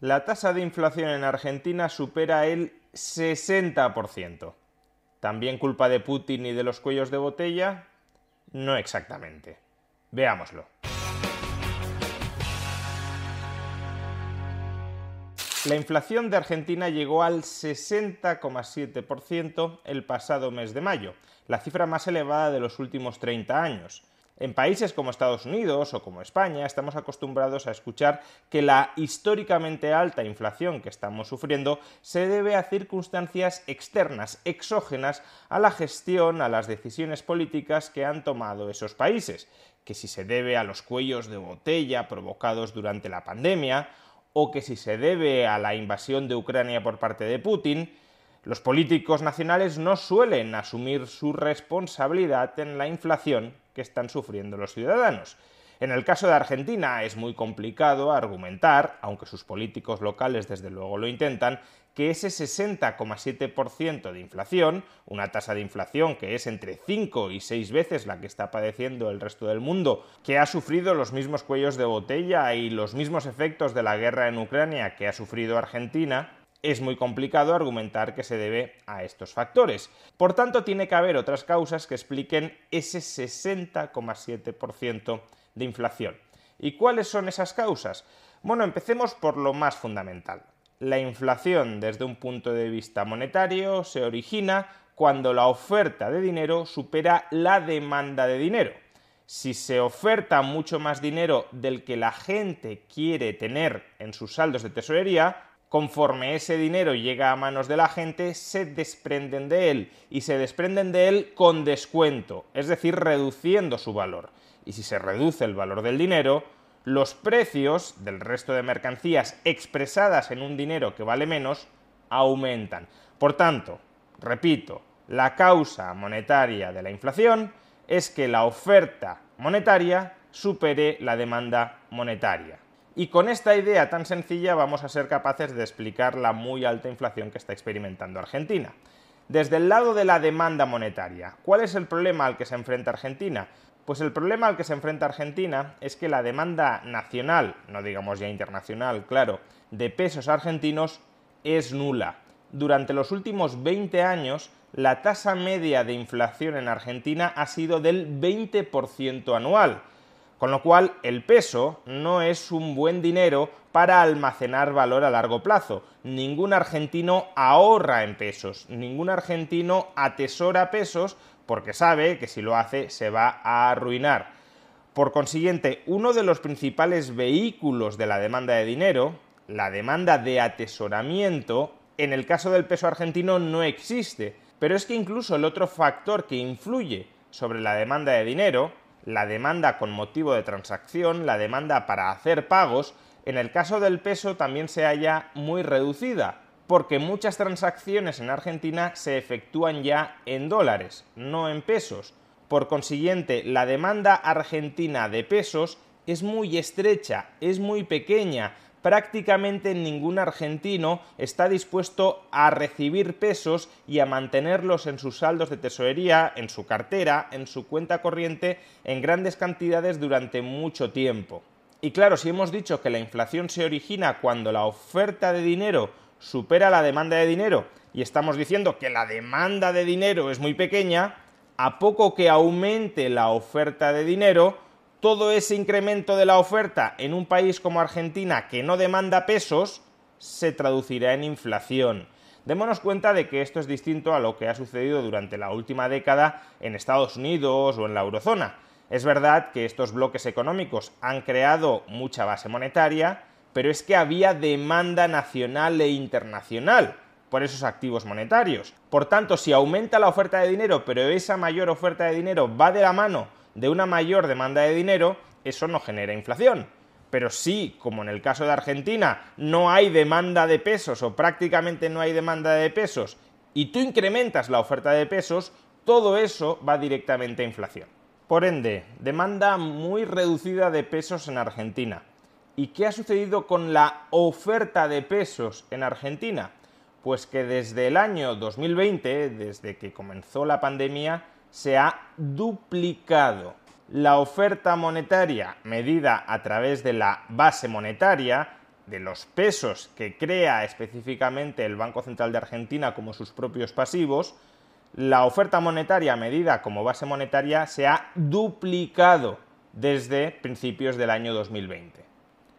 La tasa de inflación en Argentina supera el 60%. ¿También culpa de Putin y de los cuellos de botella? No exactamente. Veámoslo. La inflación de Argentina llegó al 60,7% el pasado mes de mayo, la cifra más elevada de los últimos 30 años. En países como Estados Unidos o como España estamos acostumbrados a escuchar que la históricamente alta inflación que estamos sufriendo se debe a circunstancias externas, exógenas a la gestión, a las decisiones políticas que han tomado esos países, que si se debe a los cuellos de botella provocados durante la pandemia, o que si se debe a la invasión de Ucrania por parte de Putin, los políticos nacionales no suelen asumir su responsabilidad en la inflación que están sufriendo los ciudadanos. En el caso de Argentina es muy complicado argumentar, aunque sus políticos locales desde luego lo intentan, que ese 60,7% de inflación, una tasa de inflación que es entre 5 y 6 veces la que está padeciendo el resto del mundo, que ha sufrido los mismos cuellos de botella y los mismos efectos de la guerra en Ucrania que ha sufrido Argentina, es muy complicado argumentar que se debe a estos factores. Por tanto, tiene que haber otras causas que expliquen ese 60,7% de inflación. ¿Y cuáles son esas causas? Bueno, empecemos por lo más fundamental. La inflación desde un punto de vista monetario se origina cuando la oferta de dinero supera la demanda de dinero. Si se oferta mucho más dinero del que la gente quiere tener en sus saldos de tesorería, conforme ese dinero llega a manos de la gente, se desprenden de él y se desprenden de él con descuento, es decir, reduciendo su valor. Y si se reduce el valor del dinero, los precios del resto de mercancías expresadas en un dinero que vale menos aumentan. Por tanto, repito, la causa monetaria de la inflación es que la oferta monetaria supere la demanda monetaria. Y con esta idea tan sencilla vamos a ser capaces de explicar la muy alta inflación que está experimentando Argentina. Desde el lado de la demanda monetaria, ¿cuál es el problema al que se enfrenta Argentina? Pues el problema al que se enfrenta Argentina es que la demanda nacional, no digamos ya internacional, claro, de pesos argentinos es nula. Durante los últimos 20 años, la tasa media de inflación en Argentina ha sido del 20% anual con lo cual, el peso no es un buen dinero para almacenar valor a largo plazo. Ningún argentino ahorra en pesos, ningún argentino atesora pesos porque sabe que si lo hace se va a arruinar. Por consiguiente, uno de los principales vehículos de la demanda de dinero, la demanda de atesoramiento, en el caso del peso argentino no existe. Pero es que incluso el otro factor que influye sobre la demanda de dinero, la demanda con motivo de transacción, la demanda para hacer pagos, en el caso del peso también se halla muy reducida, porque muchas transacciones en Argentina se efectúan ya en dólares, no en pesos. Por consiguiente, la demanda argentina de pesos es muy estrecha, es muy pequeña, prácticamente ningún argentino está dispuesto a recibir pesos y a mantenerlos en sus saldos de tesorería, en su cartera, en su cuenta corriente, en grandes cantidades durante mucho tiempo. Y claro, si hemos dicho que la inflación se origina cuando la oferta de dinero supera la demanda de dinero y estamos diciendo que la demanda de dinero es muy pequeña, a poco que aumente la oferta de dinero, todo ese incremento de la oferta en un país como Argentina que no demanda pesos se traducirá en inflación. Démonos cuenta de que esto es distinto a lo que ha sucedido durante la última década en Estados Unidos o en la eurozona. Es verdad que estos bloques económicos han creado mucha base monetaria, pero es que había demanda nacional e internacional por esos activos monetarios. Por tanto, si aumenta la oferta de dinero, pero esa mayor oferta de dinero va de la mano de una mayor demanda de dinero, eso no genera inflación. Pero si, como en el caso de Argentina, no hay demanda de pesos o prácticamente no hay demanda de pesos y tú incrementas la oferta de pesos, todo eso va directamente a inflación. Por ende, demanda muy reducida de pesos en Argentina. ¿Y qué ha sucedido con la oferta de pesos en Argentina? Pues que desde el año 2020, desde que comenzó la pandemia, se ha duplicado. La oferta monetaria medida a través de la base monetaria, de los pesos que crea específicamente el Banco Central de Argentina como sus propios pasivos, la oferta monetaria medida como base monetaria se ha duplicado desde principios del año 2020.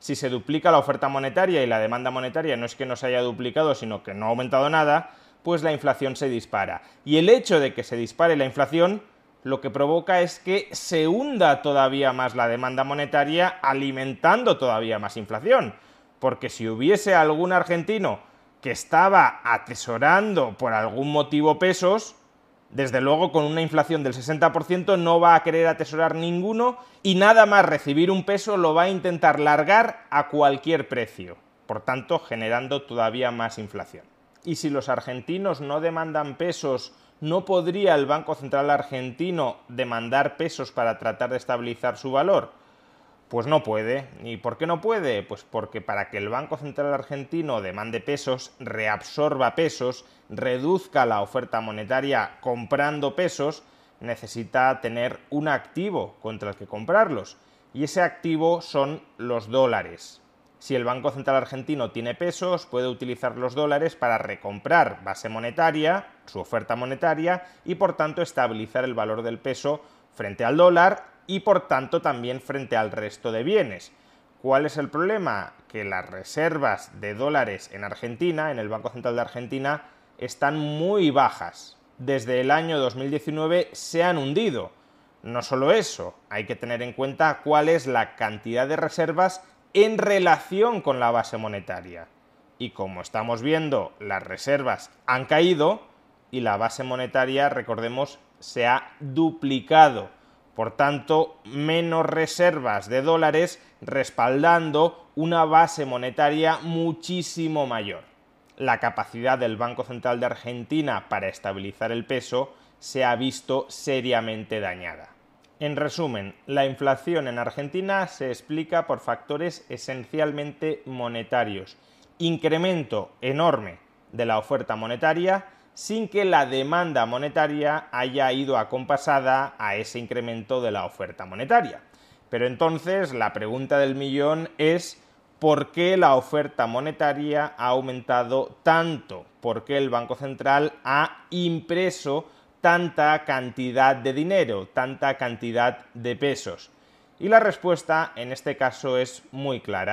Si se duplica la oferta monetaria y la demanda monetaria no es que no se haya duplicado, sino que no ha aumentado nada, pues la inflación se dispara. Y el hecho de que se dispare la inflación lo que provoca es que se hunda todavía más la demanda monetaria alimentando todavía más inflación. Porque si hubiese algún argentino que estaba atesorando por algún motivo pesos, desde luego, con una inflación del 60% no va a querer atesorar ninguno y nada más recibir un peso lo va a intentar largar a cualquier precio, por tanto generando todavía más inflación. Y si los argentinos no demandan pesos, ¿no podría el Banco Central argentino demandar pesos para tratar de estabilizar su valor? Pues no puede. ¿Y por qué no puede? Pues porque para que el Banco Central argentino demande pesos, reabsorba pesos, reduzca la oferta monetaria comprando pesos, necesita tener un activo contra el que comprarlos. Y ese activo son los dólares. Si el Banco Central argentino tiene pesos, puede utilizar los dólares para recomprar base monetaria, su oferta monetaria, y por tanto estabilizar el valor del peso frente al dólar y por tanto también frente al resto de bienes. ¿Cuál es el problema? Que las reservas de dólares en Argentina, en el Banco Central de Argentina, están muy bajas. Desde el año 2019 se han hundido. No solo eso, hay que tener en cuenta cuál es la cantidad de reservas en relación con la base monetaria. Y como estamos viendo, las reservas han caído y la base monetaria, recordemos, se ha duplicado por tanto, menos reservas de dólares respaldando una base monetaria muchísimo mayor. La capacidad del Banco Central de Argentina para estabilizar el peso se ha visto seriamente dañada. En resumen, la inflación en Argentina se explica por factores esencialmente monetarios. Incremento enorme de la oferta monetaria, sin que la demanda monetaria haya ido acompasada a ese incremento de la oferta monetaria. Pero entonces la pregunta del millón es ¿por qué la oferta monetaria ha aumentado tanto? ¿Por qué el Banco Central ha impreso tanta cantidad de dinero, tanta cantidad de pesos? Y la respuesta en este caso es muy clara.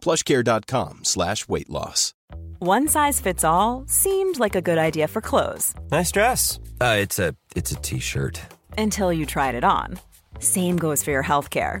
plushcare.com slash weight loss. One size fits all seemed like a good idea for clothes. Nice dress. Uh, it's a it's a t-shirt. Until you tried it on. Same goes for your health care.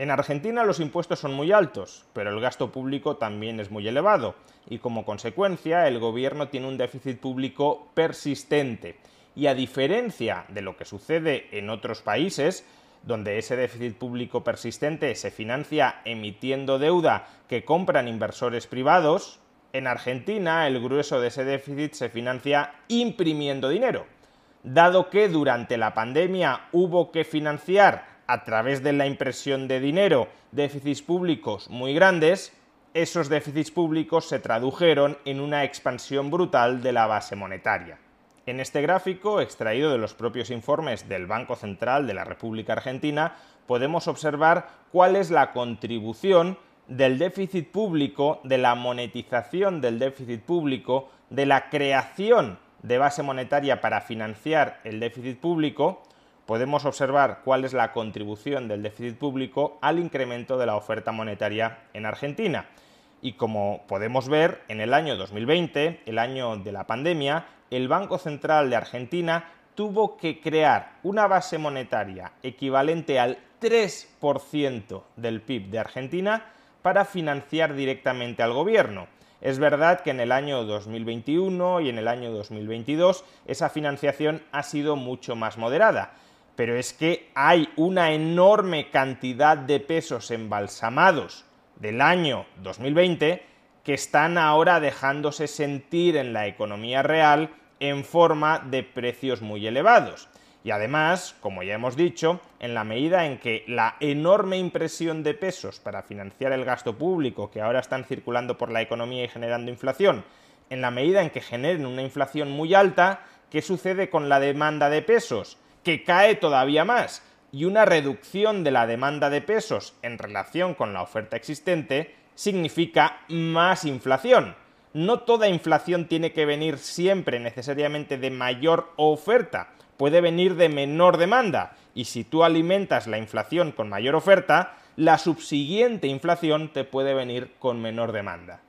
En Argentina los impuestos son muy altos, pero el gasto público también es muy elevado y como consecuencia el gobierno tiene un déficit público persistente. Y a diferencia de lo que sucede en otros países, donde ese déficit público persistente se financia emitiendo deuda que compran inversores privados, en Argentina el grueso de ese déficit se financia imprimiendo dinero. Dado que durante la pandemia hubo que financiar a través de la impresión de dinero déficits públicos muy grandes, esos déficits públicos se tradujeron en una expansión brutal de la base monetaria. En este gráfico, extraído de los propios informes del Banco Central de la República Argentina, podemos observar cuál es la contribución del déficit público, de la monetización del déficit público, de la creación de base monetaria para financiar el déficit público, podemos observar cuál es la contribución del déficit público al incremento de la oferta monetaria en Argentina. Y como podemos ver, en el año 2020, el año de la pandemia, el Banco Central de Argentina tuvo que crear una base monetaria equivalente al 3% del PIB de Argentina para financiar directamente al gobierno. Es verdad que en el año 2021 y en el año 2022 esa financiación ha sido mucho más moderada, pero es que hay una enorme cantidad de pesos embalsamados del año 2020 que están ahora dejándose sentir en la economía real en forma de precios muy elevados. Y además, como ya hemos dicho, en la medida en que la enorme impresión de pesos para financiar el gasto público que ahora están circulando por la economía y generando inflación, en la medida en que generen una inflación muy alta, ¿qué sucede con la demanda de pesos? Que cae todavía más y una reducción de la demanda de pesos en relación con la oferta existente significa más inflación. No toda inflación tiene que venir siempre necesariamente de mayor oferta, puede venir de menor demanda, y si tú alimentas la inflación con mayor oferta, la subsiguiente inflación te puede venir con menor demanda.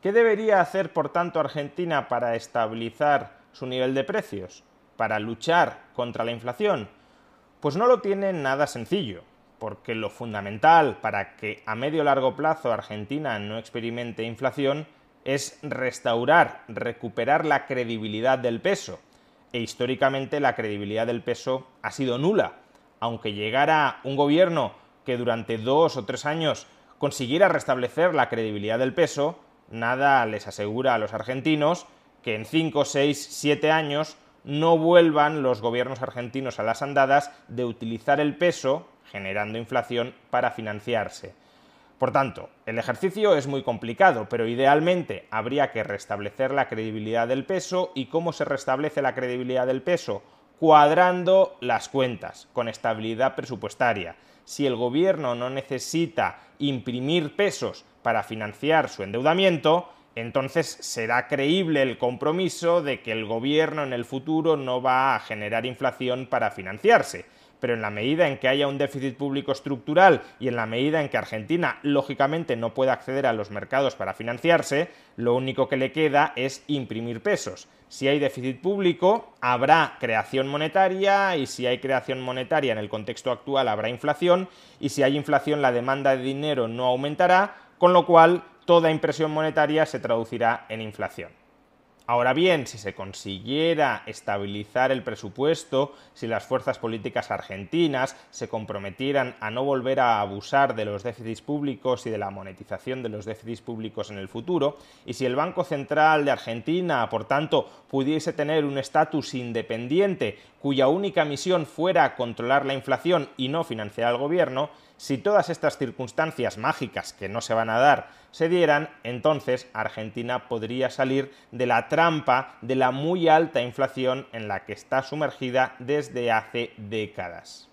¿Qué debería hacer, por tanto, Argentina para estabilizar su nivel de precios? Para luchar contra la inflación? Pues no lo tiene nada sencillo, porque lo fundamental para que a medio largo plazo Argentina no experimente inflación es restaurar, recuperar la credibilidad del peso. E históricamente la credibilidad del peso ha sido nula. Aunque llegara un gobierno que durante dos o tres años consiguiera restablecer la credibilidad del peso, nada les asegura a los argentinos que en cinco, seis, siete años no vuelvan los gobiernos argentinos a las andadas de utilizar el peso, generando inflación, para financiarse. Por tanto, el ejercicio es muy complicado, pero idealmente habría que restablecer la credibilidad del peso y cómo se restablece la credibilidad del peso cuadrando las cuentas, con estabilidad presupuestaria. Si el gobierno no necesita imprimir pesos para financiar su endeudamiento, entonces será creíble el compromiso de que el gobierno en el futuro no va a generar inflación para financiarse. Pero en la medida en que haya un déficit público estructural y en la medida en que Argentina lógicamente no pueda acceder a los mercados para financiarse, lo único que le queda es imprimir pesos. Si hay déficit público, habrá creación monetaria y si hay creación monetaria en el contexto actual habrá inflación y si hay inflación la demanda de dinero no aumentará, con lo cual toda impresión monetaria se traducirá en inflación. Ahora bien, si se consiguiera estabilizar el presupuesto, si las fuerzas políticas argentinas se comprometieran a no volver a abusar de los déficits públicos y de la monetización de los déficits públicos en el futuro, y si el Banco Central de Argentina, por tanto, pudiese tener un estatus independiente cuya única misión fuera controlar la inflación y no financiar al gobierno, si todas estas circunstancias mágicas que no se van a dar se dieran, entonces Argentina podría salir de la trampa de la muy alta inflación en la que está sumergida desde hace décadas.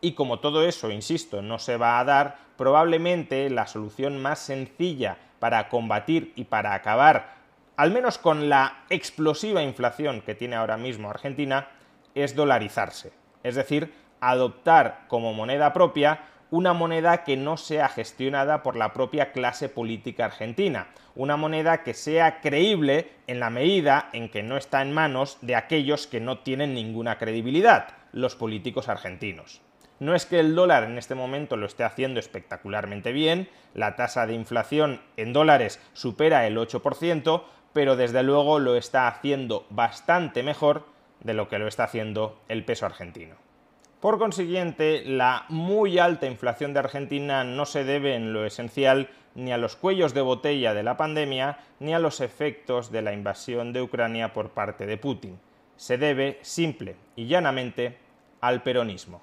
Y como todo eso, insisto, no se va a dar, probablemente la solución más sencilla para combatir y para acabar, al menos con la explosiva inflación que tiene ahora mismo Argentina, es dolarizarse. Es decir, adoptar como moneda propia una moneda que no sea gestionada por la propia clase política argentina, una moneda que sea creíble en la medida en que no está en manos de aquellos que no tienen ninguna credibilidad, los políticos argentinos. No es que el dólar en este momento lo esté haciendo espectacularmente bien, la tasa de inflación en dólares supera el 8%, pero desde luego lo está haciendo bastante mejor de lo que lo está haciendo el peso argentino. Por consiguiente, la muy alta inflación de Argentina no se debe en lo esencial ni a los cuellos de botella de la pandemia ni a los efectos de la invasión de Ucrania por parte de Putin. Se debe simple y llanamente al peronismo.